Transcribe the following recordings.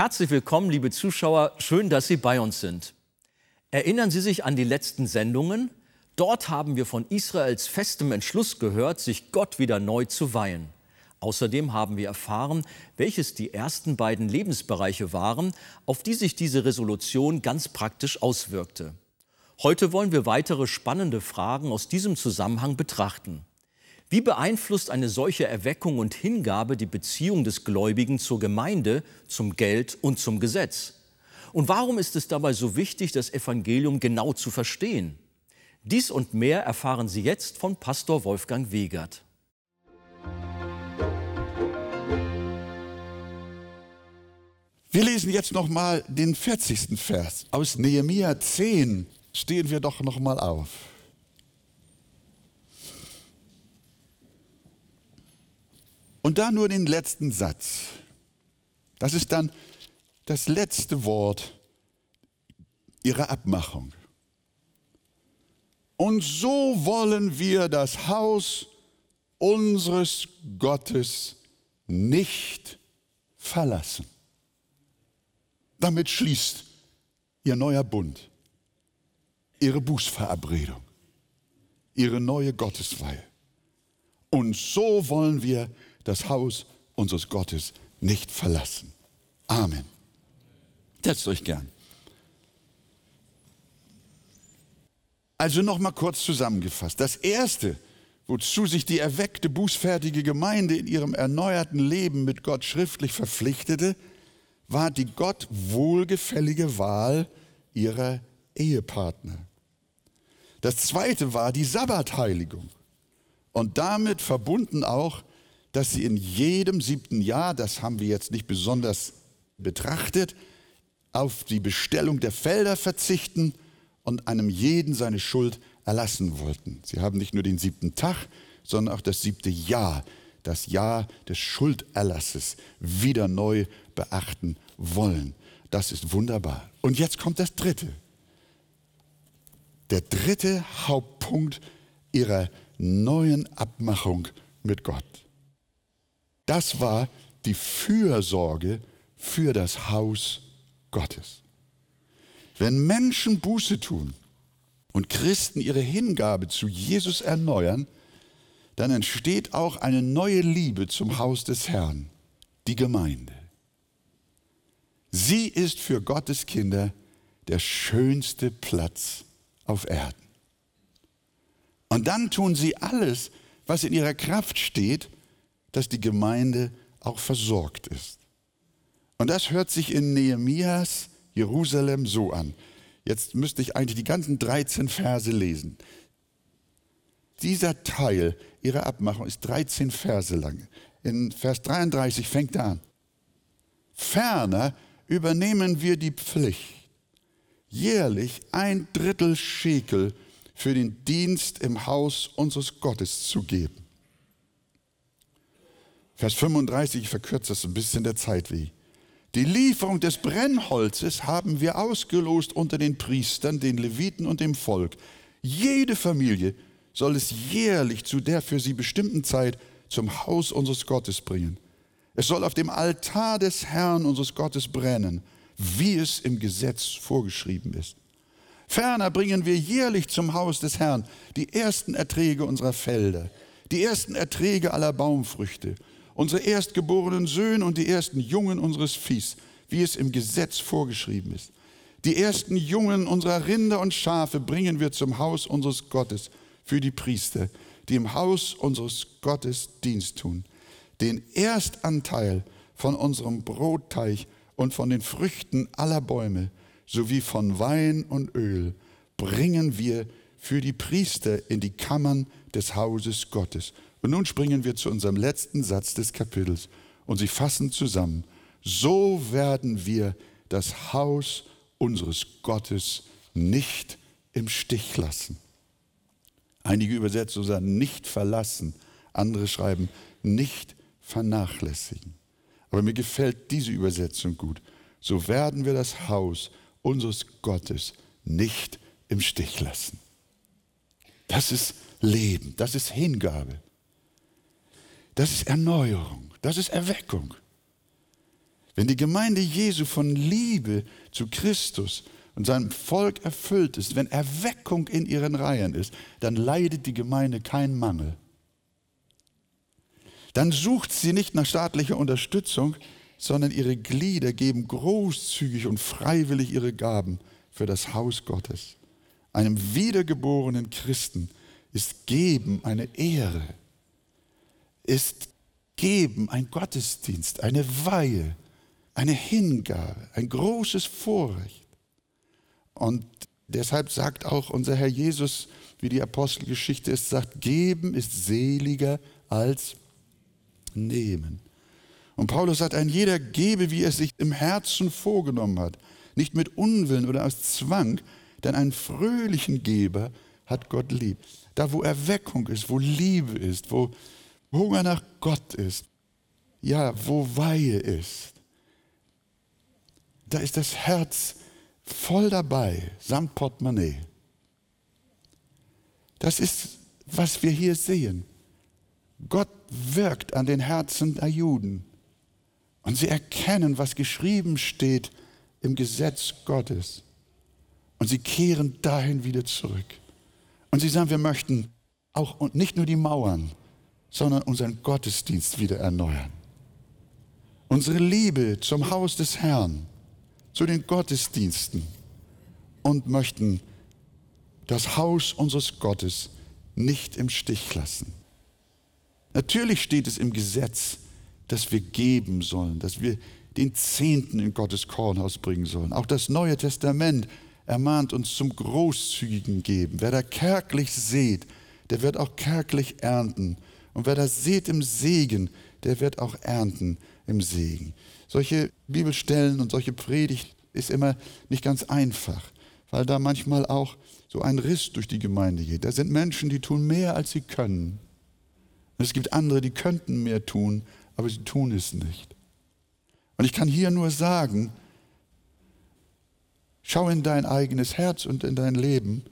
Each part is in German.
Herzlich willkommen, liebe Zuschauer. Schön, dass Sie bei uns sind. Erinnern Sie sich an die letzten Sendungen? Dort haben wir von Israels festem Entschluss gehört, sich Gott wieder neu zu weihen. Außerdem haben wir erfahren, welches die ersten beiden Lebensbereiche waren, auf die sich diese Resolution ganz praktisch auswirkte. Heute wollen wir weitere spannende Fragen aus diesem Zusammenhang betrachten. Wie beeinflusst eine solche Erweckung und Hingabe die Beziehung des Gläubigen zur Gemeinde, zum Geld und zum Gesetz? Und warum ist es dabei so wichtig, das Evangelium genau zu verstehen? Dies und mehr erfahren Sie jetzt von Pastor Wolfgang Wegert. Wir lesen jetzt noch mal den 40. Vers aus Nehemia 10. Stehen wir doch noch mal auf. Und da nur den letzten Satz. Das ist dann das letzte Wort ihrer Abmachung. Und so wollen wir das Haus unseres Gottes nicht verlassen. Damit schließt ihr neuer Bund, ihre Bußverabredung, ihre neue Gottesweihe. Und so wollen wir das Haus unseres Gottes nicht verlassen. Amen. Setzt euch gern. Also nochmal kurz zusammengefasst. Das Erste, wozu sich die erweckte, bußfertige Gemeinde in ihrem erneuerten Leben mit Gott schriftlich verpflichtete, war die Gott wohlgefällige Wahl ihrer Ehepartner. Das Zweite war die Sabbatheiligung und damit verbunden auch dass sie in jedem siebten Jahr, das haben wir jetzt nicht besonders betrachtet, auf die Bestellung der Felder verzichten und einem jeden seine Schuld erlassen wollten. Sie haben nicht nur den siebten Tag, sondern auch das siebte Jahr, das Jahr des Schulderlasses, wieder neu beachten wollen. Das ist wunderbar. Und jetzt kommt das Dritte. Der dritte Hauptpunkt ihrer neuen Abmachung mit Gott. Das war die Fürsorge für das Haus Gottes. Wenn Menschen Buße tun und Christen ihre Hingabe zu Jesus erneuern, dann entsteht auch eine neue Liebe zum Haus des Herrn, die Gemeinde. Sie ist für Gottes Kinder der schönste Platz auf Erden. Und dann tun sie alles, was in ihrer Kraft steht, dass die Gemeinde auch versorgt ist. Und das hört sich in Nehemias Jerusalem so an. Jetzt müsste ich eigentlich die ganzen 13 Verse lesen. Dieser Teil ihrer Abmachung ist 13 Verse lang. In Vers 33 fängt er an. Ferner übernehmen wir die Pflicht, jährlich ein Drittel Schekel für den Dienst im Haus unseres Gottes zu geben Vers 35, ich verkürze das ein bisschen der Zeit wie. Die Lieferung des Brennholzes haben wir ausgelost unter den Priestern, den Leviten und dem Volk. Jede Familie soll es jährlich zu der für sie bestimmten Zeit zum Haus unseres Gottes bringen. Es soll auf dem Altar des Herrn unseres Gottes brennen, wie es im Gesetz vorgeschrieben ist. Ferner bringen wir jährlich zum Haus des Herrn die ersten Erträge unserer Felder, die ersten Erträge aller Baumfrüchte unsere erstgeborenen Söhne und die ersten Jungen unseres Viehs, wie es im Gesetz vorgeschrieben ist. Die ersten Jungen unserer Rinder und Schafe bringen wir zum Haus unseres Gottes für die Priester, die im Haus unseres Gottes Dienst tun. Den Erstanteil von unserem Brotteich und von den Früchten aller Bäume sowie von Wein und Öl bringen wir für die Priester in die Kammern des Hauses Gottes und nun springen wir zu unserem letzten Satz des Kapitels und sie fassen zusammen. So werden wir das Haus unseres Gottes nicht im Stich lassen. Einige Übersetzungen sagen nicht verlassen, andere schreiben nicht vernachlässigen. Aber mir gefällt diese Übersetzung gut. So werden wir das Haus unseres Gottes nicht im Stich lassen. Das ist Leben, das ist Hingabe. Das ist Erneuerung, das ist Erweckung. Wenn die Gemeinde Jesu von Liebe zu Christus und seinem Volk erfüllt ist, wenn Erweckung in ihren Reihen ist, dann leidet die Gemeinde keinen Mangel. Dann sucht sie nicht nach staatlicher Unterstützung, sondern ihre Glieder geben großzügig und freiwillig ihre Gaben für das Haus Gottes. Einem wiedergeborenen Christen ist Geben eine Ehre, ist Geben ein Gottesdienst, eine Weihe, eine Hingabe, ein großes Vorrecht. Und deshalb sagt auch unser Herr Jesus, wie die Apostelgeschichte ist, sagt, geben ist seliger als nehmen. Und Paulus sagt, ein jeder gebe, wie er sich im Herzen vorgenommen hat, nicht mit Unwillen oder aus Zwang, denn einen fröhlichen Geber hat Gott lieb. Da, wo Erweckung ist, wo Liebe ist, wo Hunger nach Gott ist, ja, wo Weihe ist, da ist das Herz voll dabei, samt Portemonnaie. Das ist, was wir hier sehen. Gott wirkt an den Herzen der Juden und sie erkennen, was geschrieben steht im Gesetz Gottes. Und sie kehren dahin wieder zurück. Und sie sagen, wir möchten auch nicht nur die Mauern, sondern unseren Gottesdienst wieder erneuern. Unsere Liebe zum Haus des Herrn, zu den Gottesdiensten und möchten das Haus unseres Gottes nicht im Stich lassen. Natürlich steht es im Gesetz, dass wir geben sollen, dass wir den Zehnten in Gottes Kornhaus bringen sollen. Auch das Neue Testament ermahnt uns zum großzügigen Geben. Wer da kärglich sät, der wird auch kärglich ernten. Und wer da sät im Segen, der wird auch ernten im Segen. Solche Bibelstellen und solche Predigt ist immer nicht ganz einfach, weil da manchmal auch so ein Riss durch die Gemeinde geht. Da sind Menschen, die tun mehr, als sie können. Und es gibt andere, die könnten mehr tun, aber sie tun es nicht. Und ich kann hier nur sagen, schau in dein eigenes Herz und in dein Leben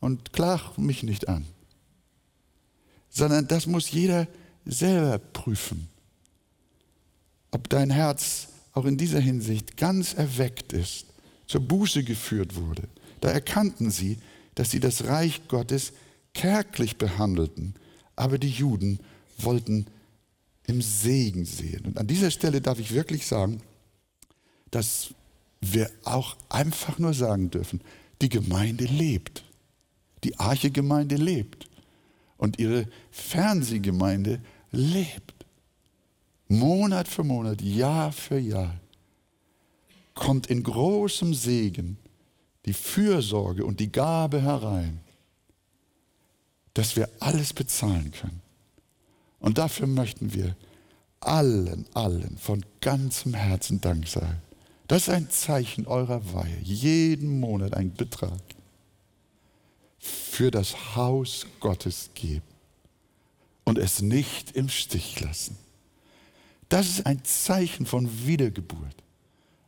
und klag mich nicht an, sondern das muss jeder selber prüfen, ob dein Herz auch in dieser Hinsicht ganz erweckt ist, zur Buße geführt wurde. Da erkannten sie, dass sie das Reich Gottes kärglich behandelten, aber die Juden wollten im Segen sehen. Und an dieser Stelle darf ich wirklich sagen, dass wir auch einfach nur sagen dürfen, die Gemeinde lebt. Die Arche-Gemeinde lebt. Und ihre Fernsehgemeinde lebt. Monat für Monat, Jahr für Jahr kommt in großem Segen die Fürsorge und die Gabe herein, dass wir alles bezahlen können. Und dafür möchten wir allen, allen von ganzem Herzen Dank sagen. Das ist ein Zeichen eurer Weihe. Jeden Monat ein Betrag für das Haus Gottes geben und es nicht im Stich lassen. Das ist ein Zeichen von Wiedergeburt.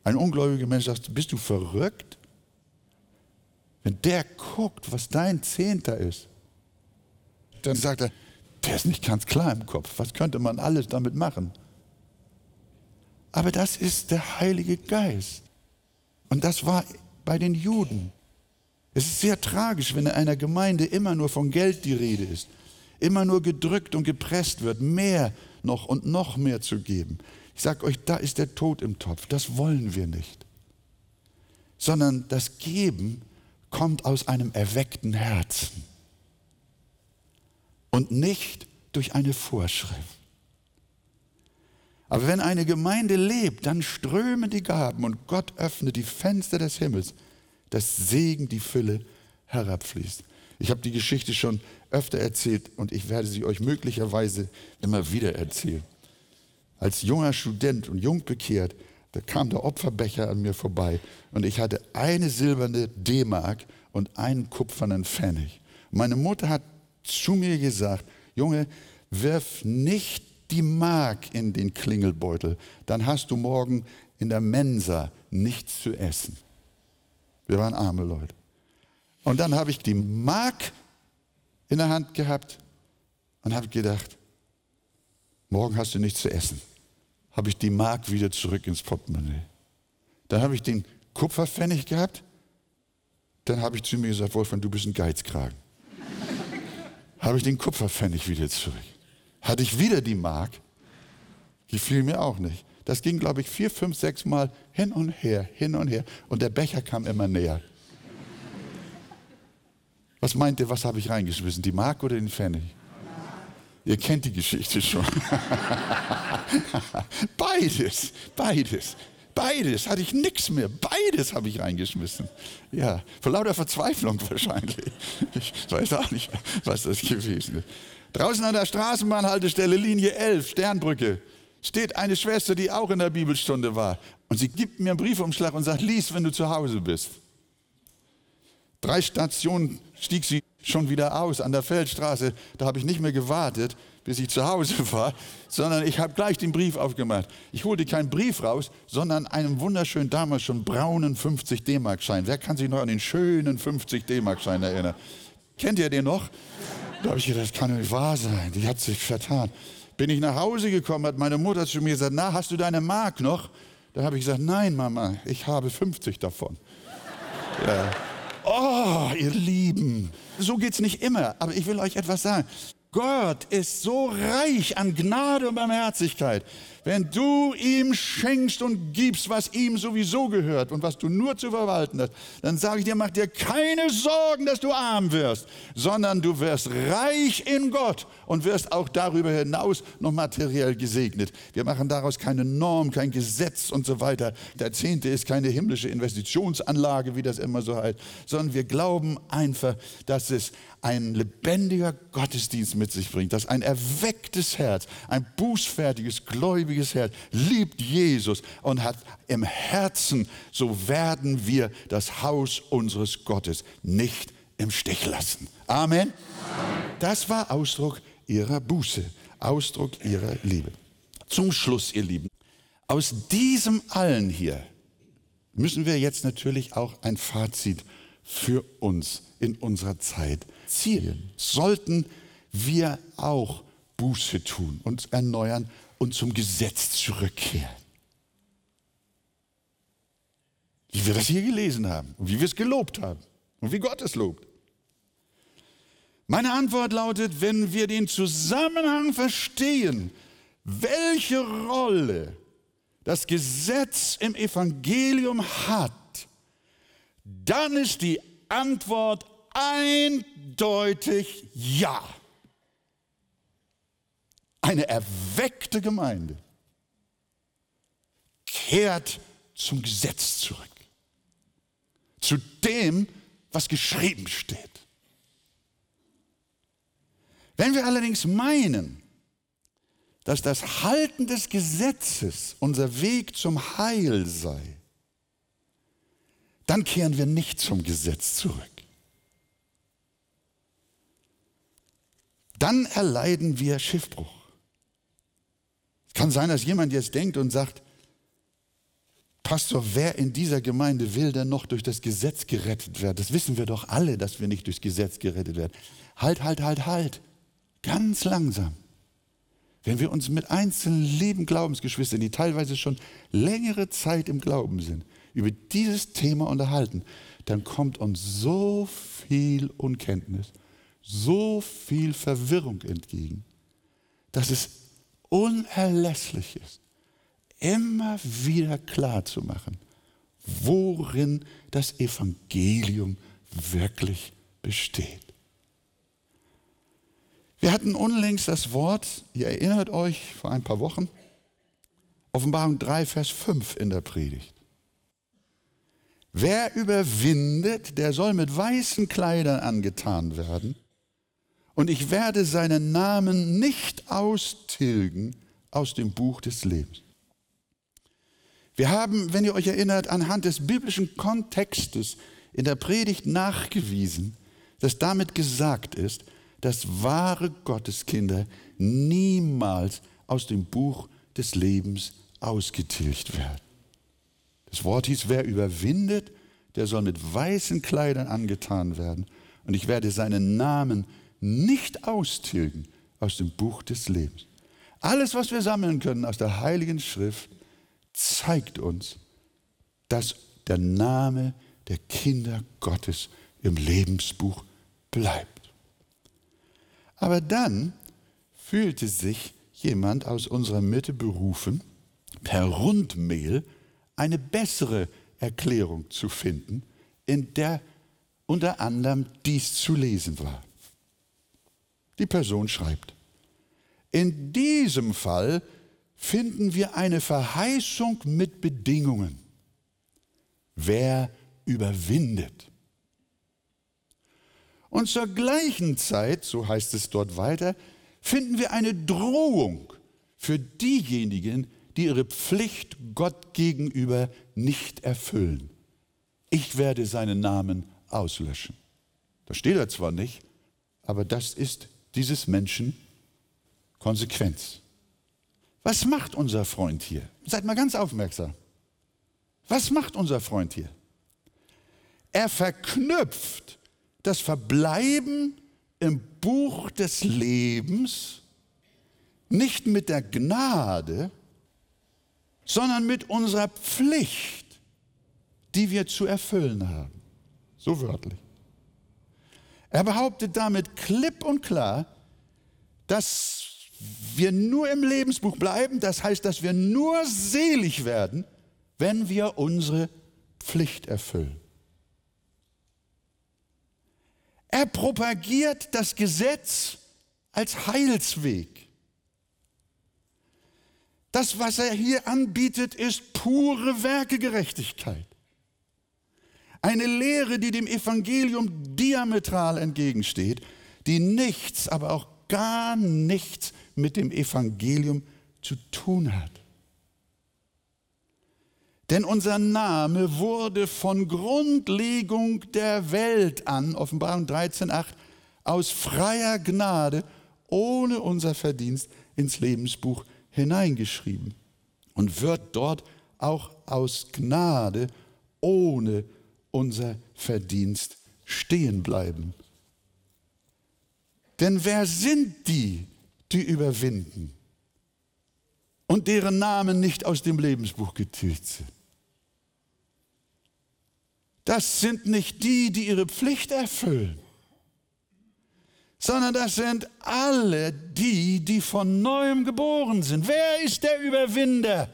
Ein ungläubiger Mensch sagt, bist du verrückt? Wenn der guckt, was dein Zehnter ist, dann sagt er, der ist nicht ganz klar im Kopf. Was könnte man alles damit machen? Aber das ist der Heilige Geist. Und das war bei den Juden. Es ist sehr tragisch, wenn in einer Gemeinde immer nur von Geld die Rede ist, immer nur gedrückt und gepresst wird, mehr noch und noch mehr zu geben. Ich sage euch, da ist der Tod im Topf. Das wollen wir nicht. Sondern das Geben kommt aus einem erweckten Herzen und nicht durch eine Vorschrift. Aber wenn eine Gemeinde lebt, dann strömen die Gaben und Gott öffnet die Fenster des Himmels, dass Segen, die Fülle herabfließt. Ich habe die Geschichte schon öfter erzählt und ich werde sie euch möglicherweise immer wieder erzählen. Als junger Student und jung bekehrt, da kam der Opferbecher an mir vorbei und ich hatte eine silberne D-Mark und einen kupfernen Pfennig. Meine Mutter hat zu mir gesagt, Junge, wirf nicht die Mark in den Klingelbeutel, dann hast du morgen in der Mensa nichts zu essen. Wir waren arme Leute. Und dann habe ich die Mark in der Hand gehabt und habe gedacht, morgen hast du nichts zu essen. habe ich die Mark wieder zurück ins Portemonnaie. Dann habe ich den Kupferpfennig gehabt. Dann habe ich zu mir gesagt, Wolfgang, du bist ein Geizkragen. habe ich den Kupferpfennig wieder zurück. Hatte ich wieder die Mark. Gefiel mir auch nicht. Das ging, glaube ich, vier, fünf, sechs Mal hin und her, hin und her. Und der Becher kam immer näher. Was meint ihr, was habe ich reingeschmissen? Die Mark oder den Pfennig? Ihr kennt die Geschichte schon. beides, beides, beides. Hatte ich nichts mehr. Beides habe ich reingeschmissen. Ja, vor lauter Verzweiflung wahrscheinlich. Ich weiß auch nicht, was das gewesen ist. Draußen an der Straßenbahnhaltestelle, Linie 11, Sternbrücke, steht eine Schwester, die auch in der Bibelstunde war. Und sie gibt mir einen Briefumschlag und sagt, lies, wenn du zu Hause bist. Drei Stationen stieg sie schon wieder aus an der Feldstraße. Da habe ich nicht mehr gewartet, bis ich zu Hause war, sondern ich habe gleich den Brief aufgemacht. Ich holte keinen Brief raus, sondern einen wunderschönen, damals schon braunen 50 D-Mark-Schein. Wer kann sich noch an den schönen 50 D-Mark-Schein erinnern? Kennt ihr den noch? Da habe ich gedacht, das kann nicht wahr sein. Die hat sich vertan. Bin ich nach Hause gekommen, hat meine Mutter zu mir gesagt, na, hast du deine Mark noch? Da habe ich gesagt, nein, Mama, ich habe 50 davon. Ja. Oh, ihr Lieben, so geht es nicht immer, aber ich will euch etwas sagen. Gott ist so reich an Gnade und Barmherzigkeit. Wenn du ihm schenkst und gibst, was ihm sowieso gehört und was du nur zu verwalten hast, dann sage ich dir, mach dir keine Sorgen, dass du arm wirst, sondern du wirst reich in Gott und wirst auch darüber hinaus noch materiell gesegnet. Wir machen daraus keine Norm, kein Gesetz und so weiter. Der Zehnte ist keine himmlische Investitionsanlage, wie das immer so heißt, sondern wir glauben einfach, dass es ein lebendiger Gottesdienst mit sich bringt, dass ein erwecktes Herz, ein bußfertiges, gläubiges Herz liebt Jesus und hat im Herzen, so werden wir das Haus unseres Gottes nicht im Stich lassen. Amen. Das war Ausdruck ihrer Buße, Ausdruck ihrer Liebe. Zum Schluss, ihr Lieben, aus diesem allen hier müssen wir jetzt natürlich auch ein Fazit für uns in unserer Zeit zielen. Sollten wir auch Buße tun, uns erneuern und zum Gesetz zurückkehren. Wie wir das hier gelesen haben und wie wir es gelobt haben und wie Gott es lobt. Meine Antwort lautet, wenn wir den Zusammenhang verstehen, welche Rolle das Gesetz im Evangelium hat, dann ist die Antwort eindeutig Ja. Eine erweckte Gemeinde kehrt zum Gesetz zurück, zu dem, was geschrieben steht. Wenn wir allerdings meinen, dass das Halten des Gesetzes unser Weg zum Heil sei, dann kehren wir nicht zum Gesetz zurück. Dann erleiden wir Schiffbruch. Es kann sein, dass jemand jetzt denkt und sagt, Pastor, wer in dieser Gemeinde will denn noch durch das Gesetz gerettet werden? Das wissen wir doch alle, dass wir nicht durchs Gesetz gerettet werden. Halt, halt, halt, halt. Ganz langsam. Wenn wir uns mit einzelnen lieben Glaubensgeschwistern, die teilweise schon längere Zeit im Glauben sind, über dieses Thema unterhalten, dann kommt uns so viel Unkenntnis, so viel Verwirrung entgegen, dass es unerlässlich ist, immer wieder klar zu machen, worin das Evangelium wirklich besteht. Wir hatten unlängst das Wort, ihr erinnert euch, vor ein paar Wochen, Offenbarung 3, Vers 5 in der Predigt. Wer überwindet, der soll mit weißen Kleidern angetan werden, und ich werde seinen Namen nicht austilgen aus dem Buch des Lebens. Wir haben, wenn ihr euch erinnert, anhand des biblischen Kontextes in der Predigt nachgewiesen, dass damit gesagt ist, dass wahre Gotteskinder niemals aus dem Buch des Lebens ausgetilgt werden. Das Wort hieß, wer überwindet, der soll mit weißen Kleidern angetan werden. Und ich werde seinen Namen nicht austilgen aus dem Buch des Lebens. Alles, was wir sammeln können aus der Heiligen Schrift, zeigt uns, dass der Name der Kinder Gottes im Lebensbuch bleibt. Aber dann fühlte sich jemand aus unserer Mitte berufen, per Rundmail eine bessere Erklärung zu finden, in der unter anderem dies zu lesen war. Die Person schreibt, in diesem Fall finden wir eine Verheißung mit Bedingungen. Wer überwindet? Und zur gleichen Zeit, so heißt es dort weiter, finden wir eine Drohung für diejenigen, die ihre Pflicht Gott gegenüber nicht erfüllen. Ich werde seinen Namen auslöschen. Das steht da zwar nicht, aber das ist dieses Menschen Konsequenz. Was macht unser Freund hier? Seid mal ganz aufmerksam. Was macht unser Freund hier? Er verknüpft das Verbleiben im Buch des Lebens nicht mit der Gnade, sondern mit unserer Pflicht, die wir zu erfüllen haben. So wörtlich. Er behauptet damit klipp und klar, dass wir nur im Lebensbuch bleiben, das heißt, dass wir nur selig werden, wenn wir unsere Pflicht erfüllen. Er propagiert das Gesetz als Heilsweg. Das, was er hier anbietet, ist pure Werkegerechtigkeit. Eine Lehre, die dem Evangelium diametral entgegensteht, die nichts, aber auch gar nichts mit dem Evangelium zu tun hat. Denn unser Name wurde von Grundlegung der Welt an, Offenbarung 13.8, aus freier Gnade ohne unser Verdienst ins Lebensbuch hineingeschrieben und wird dort auch aus Gnade ohne unser Verdienst stehen bleiben. Denn wer sind die, die überwinden und deren Namen nicht aus dem Lebensbuch getilgt sind? Das sind nicht die, die ihre Pflicht erfüllen, sondern das sind alle die, die von neuem geboren sind. Wer ist der Überwinder,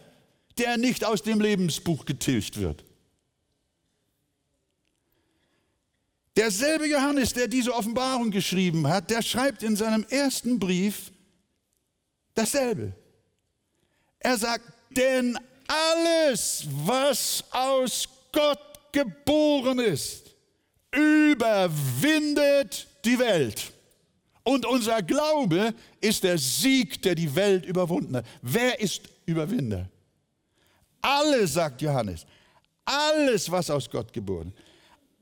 der nicht aus dem Lebensbuch getilgt wird? Derselbe Johannes, der diese Offenbarung geschrieben hat, der schreibt in seinem ersten Brief dasselbe. Er sagt, denn alles, was aus Gott geboren ist, überwindet die Welt. Und unser Glaube ist der Sieg, der die Welt überwunden hat. Wer ist Überwinder? Alle, sagt Johannes, alles, was aus Gott geboren ist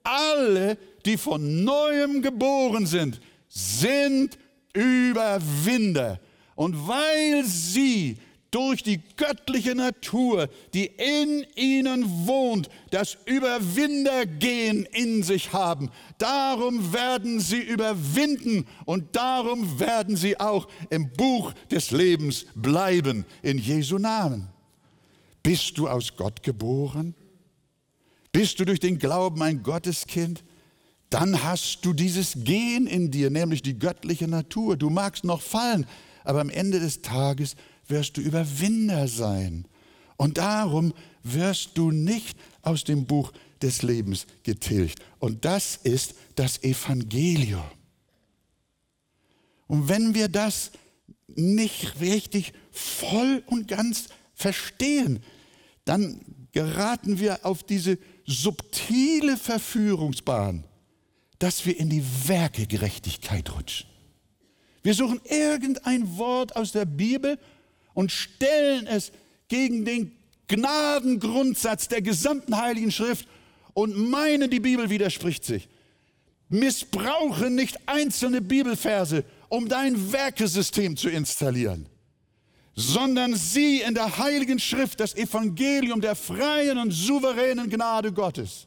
alle, die von neuem geboren sind, sind Überwinder. Und weil sie durch die göttliche Natur, die in ihnen wohnt, das Überwindergehen in sich haben. Darum werden sie überwinden und darum werden sie auch im Buch des Lebens bleiben, in Jesu Namen. Bist du aus Gott geboren? Bist du durch den Glauben ein Gotteskind? Dann hast du dieses Gen in dir, nämlich die göttliche Natur. Du magst noch fallen, aber am Ende des Tages wirst du Überwinder sein. Und darum wirst du nicht aus dem Buch des Lebens getilgt. Und das ist das Evangelium. Und wenn wir das nicht richtig voll und ganz verstehen, dann geraten wir auf diese subtile Verführungsbahn, dass wir in die Werkegerechtigkeit rutschen. Wir suchen irgendein Wort aus der Bibel und stellen es gegen den Gnadengrundsatz der gesamten Heiligen Schrift und meinen, die Bibel widerspricht sich. Missbrauche nicht einzelne Bibelverse, um dein Werkesystem zu installieren sondern sieh in der Heiligen Schrift das Evangelium der freien und souveränen Gnade Gottes.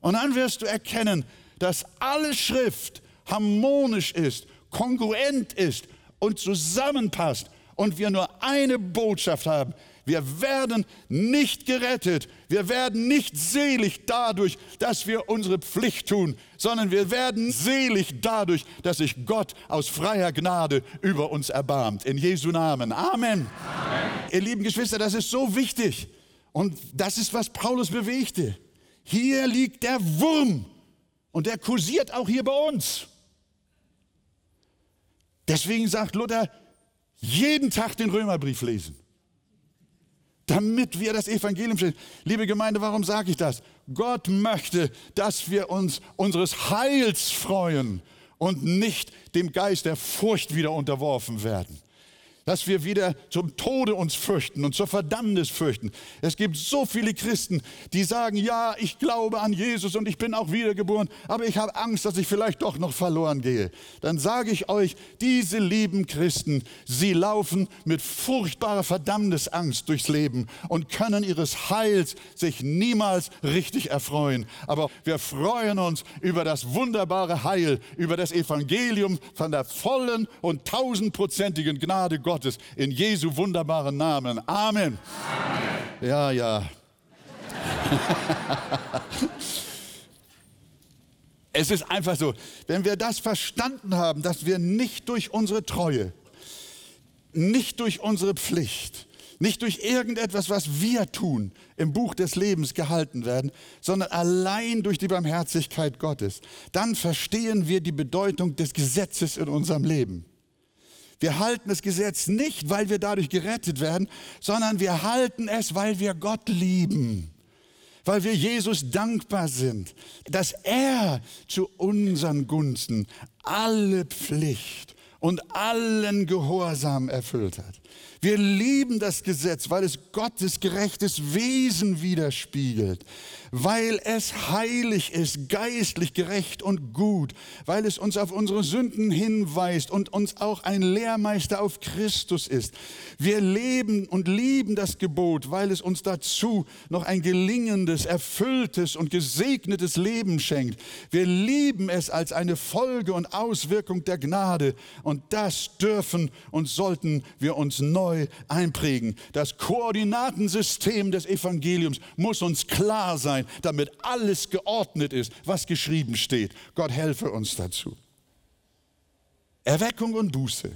Und dann wirst du erkennen, dass alle Schrift harmonisch ist, kongruent ist und zusammenpasst und wir nur eine Botschaft haben, wir werden nicht gerettet, wir werden nicht selig dadurch, dass wir unsere Pflicht tun, sondern wir werden selig dadurch, dass sich Gott aus freier Gnade über uns erbarmt. In Jesu Namen. Amen. Amen. Ihr lieben Geschwister, das ist so wichtig. Und das ist, was Paulus bewegte. Hier liegt der Wurm und der kursiert auch hier bei uns. Deswegen sagt Luther, jeden Tag den Römerbrief lesen damit wir das Evangelium stellen. Liebe Gemeinde, warum sage ich das? Gott möchte, dass wir uns unseres Heils freuen und nicht dem Geist der Furcht wieder unterworfen werden dass wir wieder zum Tode uns fürchten und zur Verdammnis fürchten. Es gibt so viele Christen, die sagen, ja, ich glaube an Jesus und ich bin auch wiedergeboren, aber ich habe Angst, dass ich vielleicht doch noch verloren gehe. Dann sage ich euch, diese lieben Christen, sie laufen mit furchtbarer Verdammnisangst durchs Leben und können ihres Heils sich niemals richtig erfreuen. Aber wir freuen uns über das wunderbare Heil, über das Evangelium von der vollen und tausendprozentigen Gnade Gottes Gottes in Jesu wunderbaren Namen. Amen. Amen. Ja, ja. es ist einfach so, wenn wir das verstanden haben, dass wir nicht durch unsere Treue, nicht durch unsere Pflicht, nicht durch irgendetwas, was wir tun, im Buch des Lebens gehalten werden, sondern allein durch die Barmherzigkeit Gottes, dann verstehen wir die Bedeutung des Gesetzes in unserem Leben. Wir halten das Gesetz nicht, weil wir dadurch gerettet werden, sondern wir halten es, weil wir Gott lieben, weil wir Jesus dankbar sind, dass er zu unseren Gunsten alle Pflicht und allen Gehorsam erfüllt hat. Wir lieben das Gesetz, weil es Gottes gerechtes Wesen widerspiegelt, weil es heilig ist, geistlich gerecht und gut, weil es uns auf unsere Sünden hinweist und uns auch ein Lehrmeister auf Christus ist. Wir leben und lieben das Gebot, weil es uns dazu noch ein gelingendes, erfülltes und gesegnetes Leben schenkt. Wir lieben es als eine Folge und Auswirkung der Gnade und das dürfen und sollten wir uns neu einprägen. Das Koordinatensystem des Evangeliums muss uns klar sein, damit alles geordnet ist, was geschrieben steht. Gott helfe uns dazu. Erweckung und Buße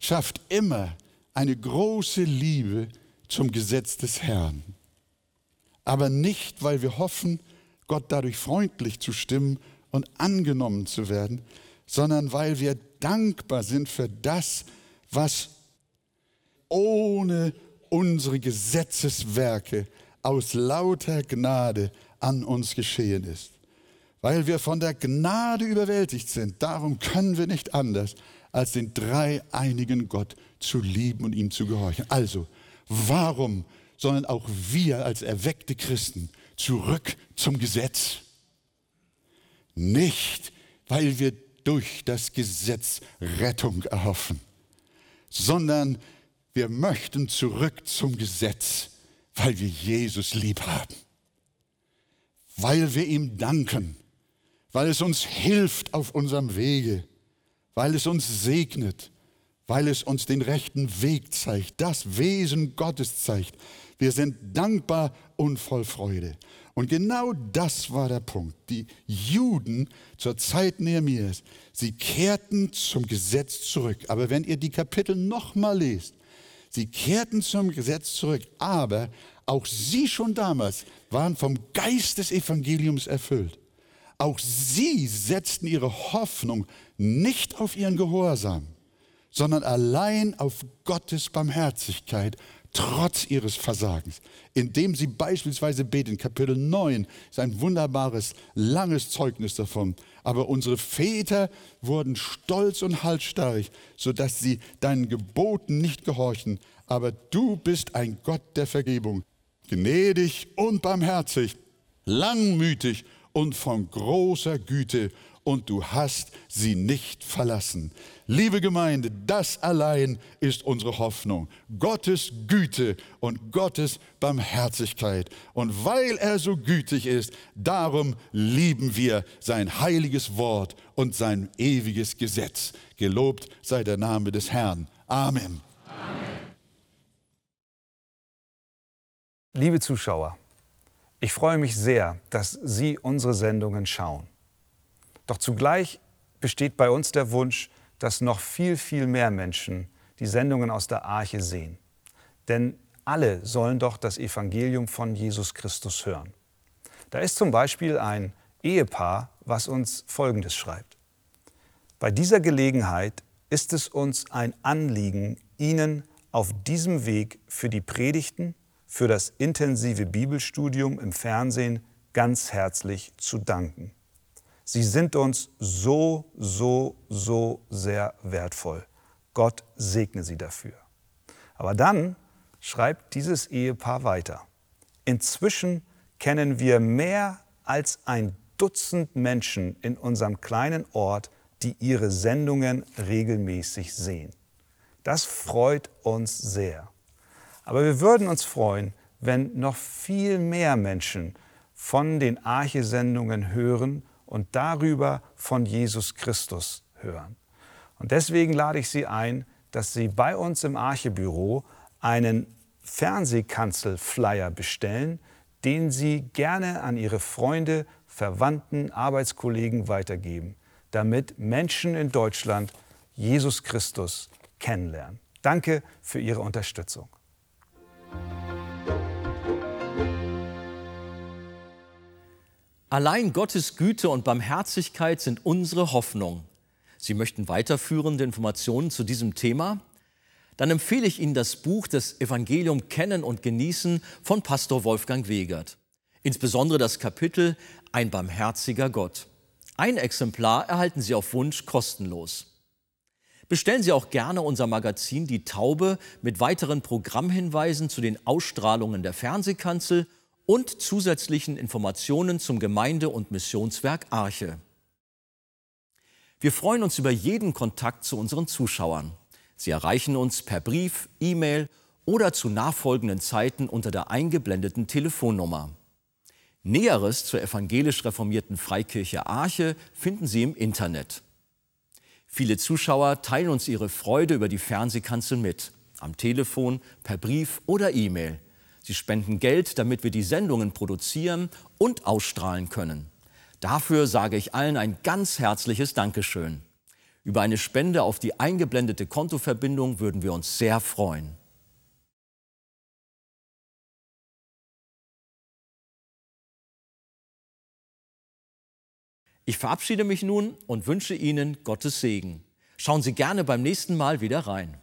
schafft immer eine große Liebe zum Gesetz des Herrn. Aber nicht, weil wir hoffen, Gott dadurch freundlich zu stimmen und angenommen zu werden, sondern weil wir dankbar sind für das, was ohne unsere Gesetzeswerke aus lauter Gnade an uns geschehen ist. Weil wir von der Gnade überwältigt sind, darum können wir nicht anders, als den dreieinigen Gott zu lieben und ihm zu gehorchen. Also, warum sollen auch wir als erweckte Christen zurück zum Gesetz? Nicht, weil wir durch das Gesetz Rettung erhoffen, sondern wir möchten zurück zum Gesetz, weil wir Jesus lieb haben, weil wir ihm danken, weil es uns hilft auf unserem Wege, weil es uns segnet, weil es uns den rechten Weg zeigt, das Wesen Gottes zeigt. Wir sind dankbar und voll Freude. Und genau das war der Punkt. Die Juden zur Zeit Nehemias, sie kehrten zum Gesetz zurück. Aber wenn ihr die Kapitel nochmal lest, Sie kehrten zum Gesetz zurück, aber auch sie schon damals waren vom Geist des Evangeliums erfüllt. Auch sie setzten ihre Hoffnung nicht auf ihren Gehorsam, sondern allein auf Gottes Barmherzigkeit trotz ihres Versagens, indem sie beispielsweise beten. Kapitel 9 ist ein wunderbares, langes Zeugnis davon. Aber unsere Väter wurden stolz und halsstarrig, sodass sie deinen Geboten nicht gehorchen. Aber du bist ein Gott der Vergebung, gnädig und barmherzig, langmütig und von großer Güte und du hast sie nicht verlassen. Liebe Gemeinde, das allein ist unsere Hoffnung. Gottes Güte und Gottes Barmherzigkeit. Und weil er so gütig ist, darum lieben wir sein heiliges Wort und sein ewiges Gesetz. Gelobt sei der Name des Herrn. Amen. Liebe Zuschauer, ich freue mich sehr, dass Sie unsere Sendungen schauen. Doch zugleich besteht bei uns der Wunsch, dass noch viel, viel mehr Menschen die Sendungen aus der Arche sehen. Denn alle sollen doch das Evangelium von Jesus Christus hören. Da ist zum Beispiel ein Ehepaar, was uns Folgendes schreibt. Bei dieser Gelegenheit ist es uns ein Anliegen, Ihnen auf diesem Weg für die Predigten, für das intensive Bibelstudium im Fernsehen ganz herzlich zu danken. Sie sind uns so, so, so sehr wertvoll. Gott segne Sie dafür. Aber dann schreibt dieses Ehepaar weiter. Inzwischen kennen wir mehr als ein Dutzend Menschen in unserem kleinen Ort, die ihre Sendungen regelmäßig sehen. Das freut uns sehr. Aber wir würden uns freuen, wenn noch viel mehr Menschen von den Arche-Sendungen hören und darüber von Jesus Christus hören. Und deswegen lade ich Sie ein, dass Sie bei uns im Archebüro einen Fernsehkanzel-Flyer bestellen, den Sie gerne an Ihre Freunde, Verwandten, Arbeitskollegen weitergeben, damit Menschen in Deutschland Jesus Christus kennenlernen. Danke für Ihre Unterstützung. Allein Gottes Güte und Barmherzigkeit sind unsere Hoffnung. Sie möchten weiterführende Informationen zu diesem Thema? Dann empfehle ich Ihnen das Buch des Evangelium Kennen und Genießen von Pastor Wolfgang Wegert. Insbesondere das Kapitel Ein barmherziger Gott. Ein Exemplar erhalten Sie auf Wunsch kostenlos. Bestellen Sie auch gerne unser Magazin Die Taube mit weiteren Programmhinweisen zu den Ausstrahlungen der Fernsehkanzel und zusätzlichen Informationen zum Gemeinde- und Missionswerk Arche. Wir freuen uns über jeden Kontakt zu unseren Zuschauern. Sie erreichen uns per Brief, E-Mail oder zu nachfolgenden Zeiten unter der eingeblendeten Telefonnummer. Näheres zur evangelisch reformierten Freikirche Arche finden Sie im Internet. Viele Zuschauer teilen uns ihre Freude über die Fernsehkanzel mit, am Telefon, per Brief oder E-Mail. Sie spenden Geld, damit wir die Sendungen produzieren und ausstrahlen können. Dafür sage ich allen ein ganz herzliches Dankeschön. Über eine Spende auf die eingeblendete Kontoverbindung würden wir uns sehr freuen. Ich verabschiede mich nun und wünsche Ihnen Gottes Segen. Schauen Sie gerne beim nächsten Mal wieder rein.